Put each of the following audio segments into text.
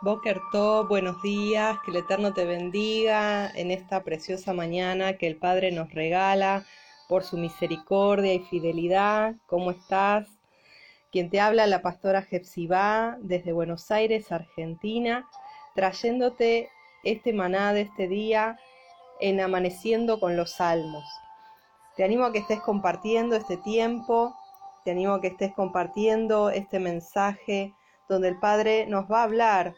Boker buenos días, que el Eterno te bendiga en esta preciosa mañana que el Padre nos regala por su misericordia y fidelidad. ¿Cómo estás? Quien te habla, la pastora Jepsibá, desde Buenos Aires, Argentina, trayéndote este maná de este día en Amaneciendo con los Salmos. Te animo a que estés compartiendo este tiempo, te animo a que estés compartiendo este mensaje donde el Padre nos va a hablar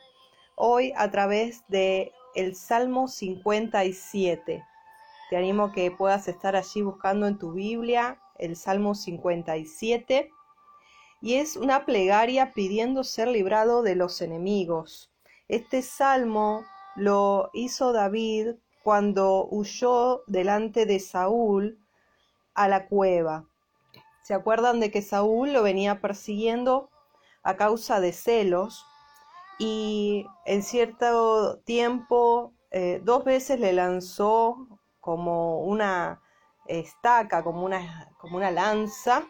hoy a través de el Salmo 57. Te animo que puedas estar allí buscando en tu Biblia el Salmo 57 y es una plegaria pidiendo ser librado de los enemigos. Este salmo lo hizo David cuando huyó delante de Saúl a la cueva. ¿Se acuerdan de que Saúl lo venía persiguiendo a causa de celos? Y en cierto tiempo, eh, dos veces le lanzó como una estaca, como una, como una lanza,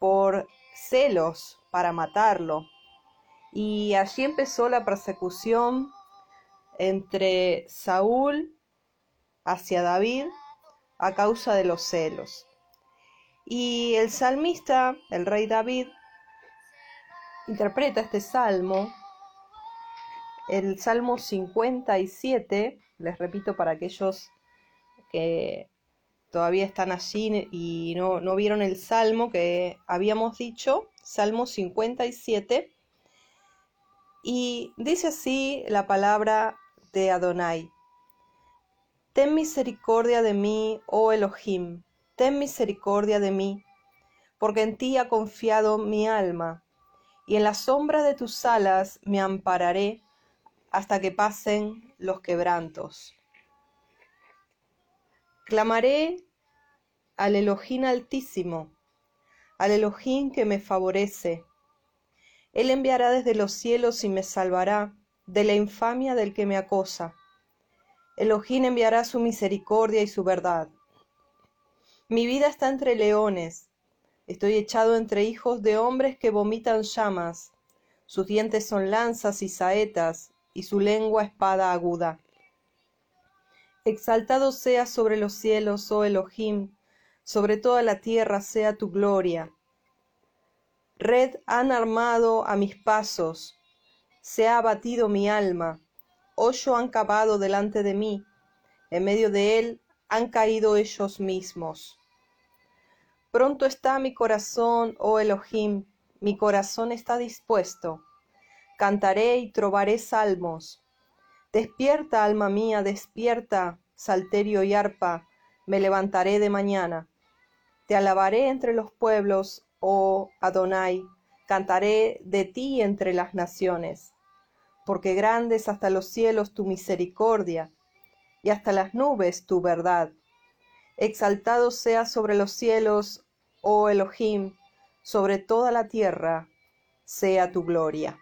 por celos para matarlo. Y allí empezó la persecución entre Saúl hacia David a causa de los celos. Y el salmista, el rey David, interpreta este salmo, el salmo 57, les repito para aquellos que todavía están allí y no, no vieron el salmo que habíamos dicho, salmo 57, y dice así la palabra de Adonai. Ten misericordia de mí, oh Elohim, ten misericordia de mí, porque en ti ha confiado mi alma, y en la sombra de tus alas me ampararé hasta que pasen los quebrantos. Clamaré al Elohim altísimo, al Elohim que me favorece. Él enviará desde los cielos y me salvará de la infamia del que me acosa. Elohim enviará su misericordia y su verdad. Mi vida está entre leones. Estoy echado entre hijos de hombres que vomitan llamas. Sus dientes son lanzas y saetas, y su lengua espada aguda. Exaltado sea sobre los cielos, oh Elohim, sobre toda la tierra sea tu gloria. Red han armado a mis pasos, se ha abatido mi alma, hoyo han cavado delante de mí, en medio de él han caído ellos mismos. Pronto está mi corazón, oh Elohim, mi corazón está dispuesto. Cantaré y trovaré salmos. Despierta, alma mía, despierta, salterio y arpa, me levantaré de mañana. Te alabaré entre los pueblos, oh Adonai, cantaré de ti entre las naciones porque grande es hasta los cielos tu misericordia, y hasta las nubes tu verdad. Exaltado sea sobre los cielos, oh Elohim, sobre toda la tierra sea tu gloria.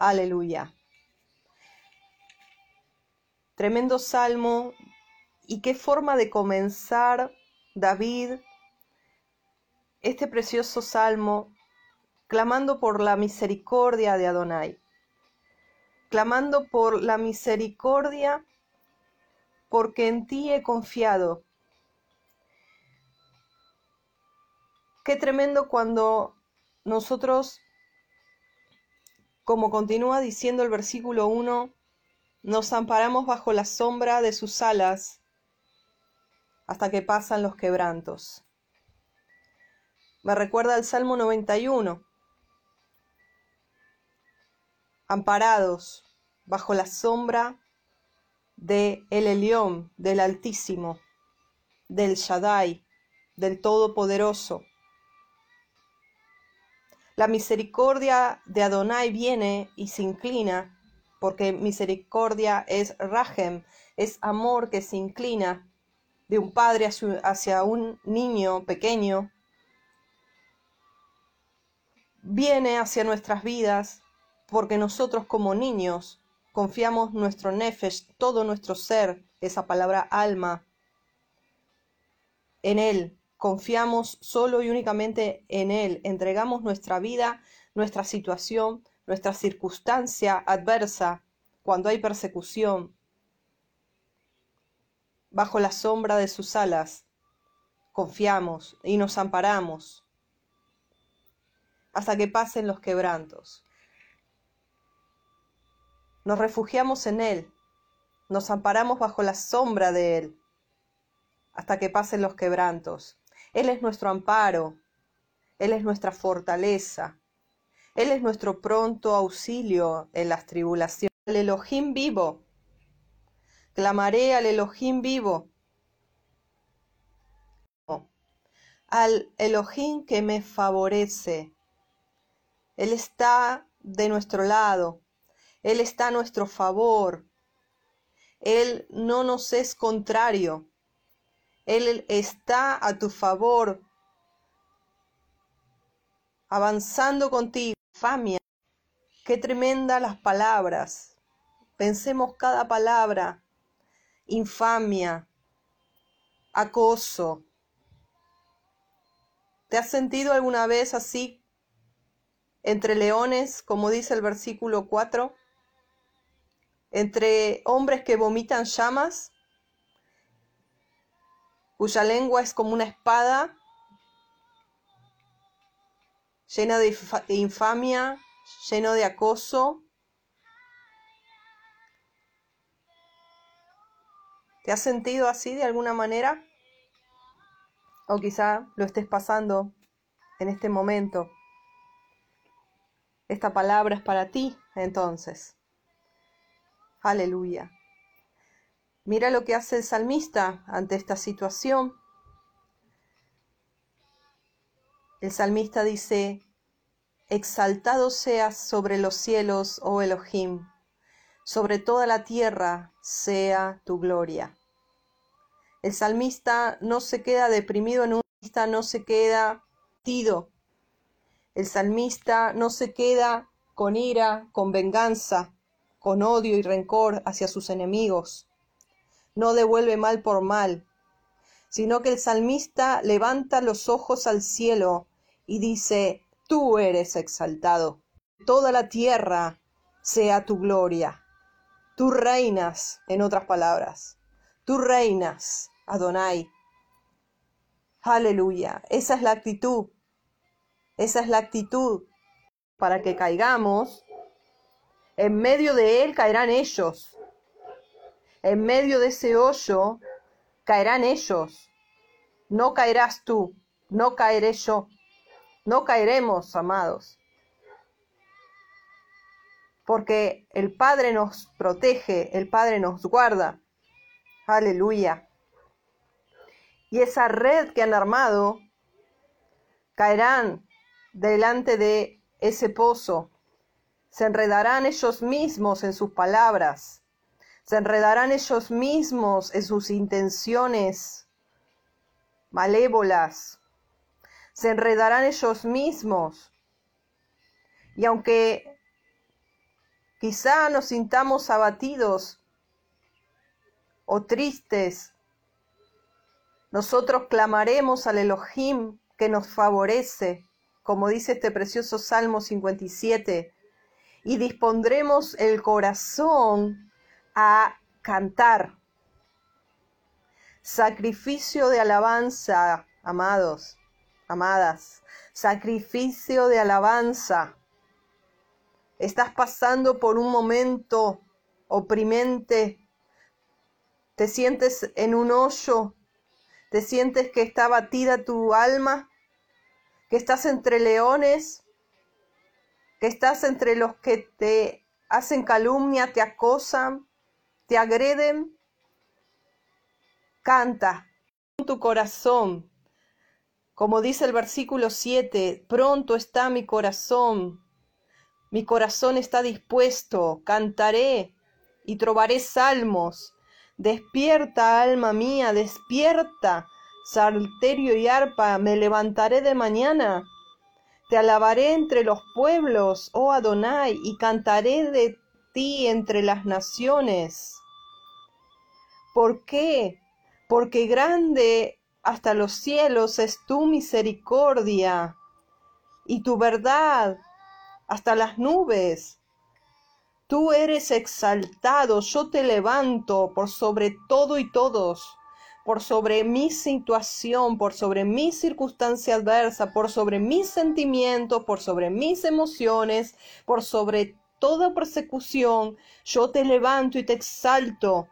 Aleluya. Tremendo salmo y qué forma de comenzar David este precioso salmo clamando por la misericordia de Adonai clamando por la misericordia, porque en ti he confiado. Qué tremendo cuando nosotros, como continúa diciendo el versículo 1, nos amparamos bajo la sombra de sus alas hasta que pasan los quebrantos. Me recuerda el Salmo 91, amparados bajo la sombra de el Elión, del Altísimo, del Shaddai, del Todopoderoso. La misericordia de Adonai viene y se inclina, porque misericordia es Rahem, es amor que se inclina de un padre hacia un niño pequeño. Viene hacia nuestras vidas porque nosotros como niños confiamos nuestro nefesh, todo nuestro ser, esa palabra alma, en Él, confiamos solo y únicamente en Él, entregamos nuestra vida, nuestra situación, nuestra circunstancia adversa, cuando hay persecución, bajo la sombra de sus alas, confiamos y nos amparamos hasta que pasen los quebrantos. Nos refugiamos en Él, nos amparamos bajo la sombra de Él hasta que pasen los quebrantos. Él es nuestro amparo, Él es nuestra fortaleza, Él es nuestro pronto auxilio en las tribulaciones. El Elohim vivo, clamaré al Elohim vivo, al Elohim que me favorece. Él está de nuestro lado, Él está a nuestro favor, Él no nos es contrario, Él está a tu favor, avanzando contigo. Famia, qué tremenda las palabras. Pensemos cada palabra. Infamia, acoso. ¿Te has sentido alguna vez así entre leones, como dice el versículo 4? Entre hombres que vomitan llamas, cuya lengua es como una espada, llena de infamia, lleno de acoso. ¿Te has sentido así de alguna manera? O quizá lo estés pasando en este momento. Esta palabra es para ti, entonces. Aleluya. Mira lo que hace el salmista ante esta situación. El salmista dice, Exaltado seas sobre los cielos, oh Elohim, sobre toda la tierra sea tu gloria. El salmista no se queda deprimido en un salmista, no se queda tido. El salmista no se queda con ira, con venganza, con odio y rencor hacia sus enemigos. No devuelve mal por mal, sino que el salmista levanta los ojos al cielo y dice, Tú eres exaltado, toda la tierra sea tu gloria. Tú reinas, en otras palabras, tú reinas, Adonai. Aleluya, esa es la actitud, esa es la actitud para que caigamos en medio de él caerán ellos. En medio de ese hoyo caerán ellos. No caerás tú, no caeré yo. No caeremos, amados. Porque el Padre nos protege, el Padre nos guarda. Aleluya. Y esa red que han armado caerán delante de ese pozo se enredarán ellos mismos en sus palabras, se enredarán ellos mismos en sus intenciones malévolas, se enredarán ellos mismos. Y aunque quizá nos sintamos abatidos o tristes, nosotros clamaremos al Elohim que nos favorece, como dice este precioso Salmo 57, y dispondremos el corazón a cantar. Sacrificio de alabanza, amados, amadas, sacrificio de alabanza. Estás pasando por un momento oprimente, te sientes en un hoyo, te sientes que está batida tu alma, que estás entre leones, que estás entre los que te hacen calumnia, te acosan, te agreden, canta tu corazón. Como dice el versículo 7, pronto está mi corazón, mi corazón está dispuesto, cantaré y trobaré salmos. Despierta, alma mía, despierta, salterio y arpa, me levantaré de mañana te alabaré entre los pueblos, oh Adonai, y cantaré de ti entre las naciones. ¿Por qué? Porque grande hasta los cielos es tu misericordia y tu verdad hasta las nubes. Tú eres exaltado, yo te levanto por sobre todo y todos, por sobre mi situación, por sobre mi circunstancia adversa, por sobre mis sentimientos, por sobre mis emociones, por sobre toda persecución. Yo te levanto y te exalto.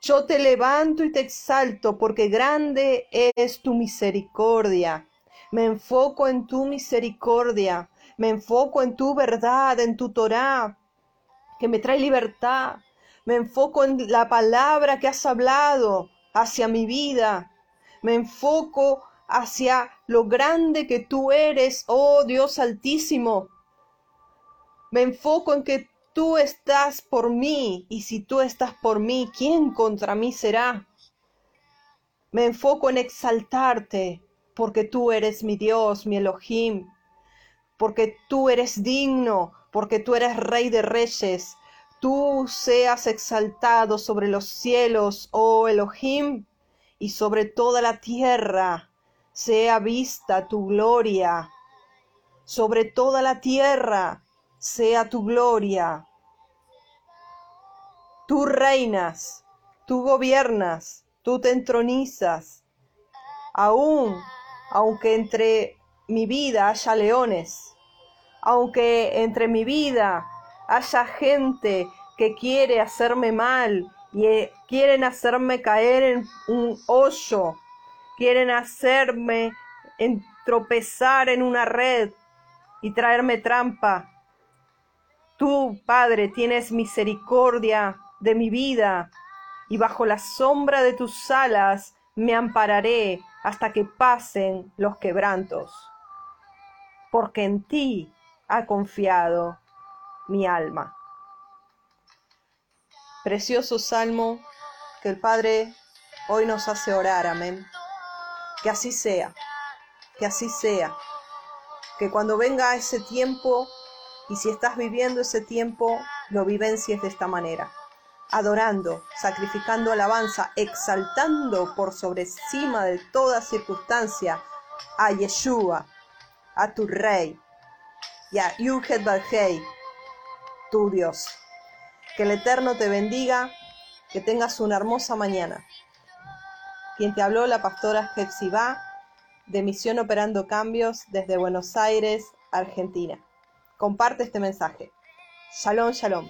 Yo te levanto y te exalto porque grande es tu misericordia. Me enfoco en tu misericordia. Me enfoco en tu verdad, en tu Torah, que me trae libertad. Me enfoco en la palabra que has hablado hacia mi vida. Me enfoco hacia lo grande que tú eres, oh Dios altísimo. Me enfoco en que tú estás por mí y si tú estás por mí, ¿quién contra mí será? Me enfoco en exaltarte porque tú eres mi Dios, mi Elohim, porque tú eres digno, porque tú eres rey de reyes. Tú seas exaltado sobre los cielos, oh Elohim, y sobre toda la tierra sea vista tu gloria. Sobre toda la tierra sea tu gloria. Tú reinas, tú gobiernas, tú te entronizas. Aún, aunque entre mi vida haya leones, aunque entre mi vida haya gente que quiere hacerme mal y eh, quieren hacerme caer en un hoyo, quieren hacerme tropezar en una red y traerme trampa. Tú, Padre, tienes misericordia de mi vida y bajo la sombra de tus alas me ampararé hasta que pasen los quebrantos, porque en ti ha confiado mi alma. Precioso salmo que el Padre hoy nos hace orar, amén. Que así sea, que así sea, que cuando venga ese tiempo y si estás viviendo ese tiempo, lo vivencies de esta manera, adorando, sacrificando alabanza, exaltando por sobre encima de toda circunstancia a Yeshua, a tu Rey, ya, Yuhet Barhei, tu Dios. Que el Eterno te bendiga, que tengas una hermosa mañana. Quien te habló, la pastora Jepsiba, de Misión Operando Cambios desde Buenos Aires, Argentina. Comparte este mensaje. Shalom, shalom.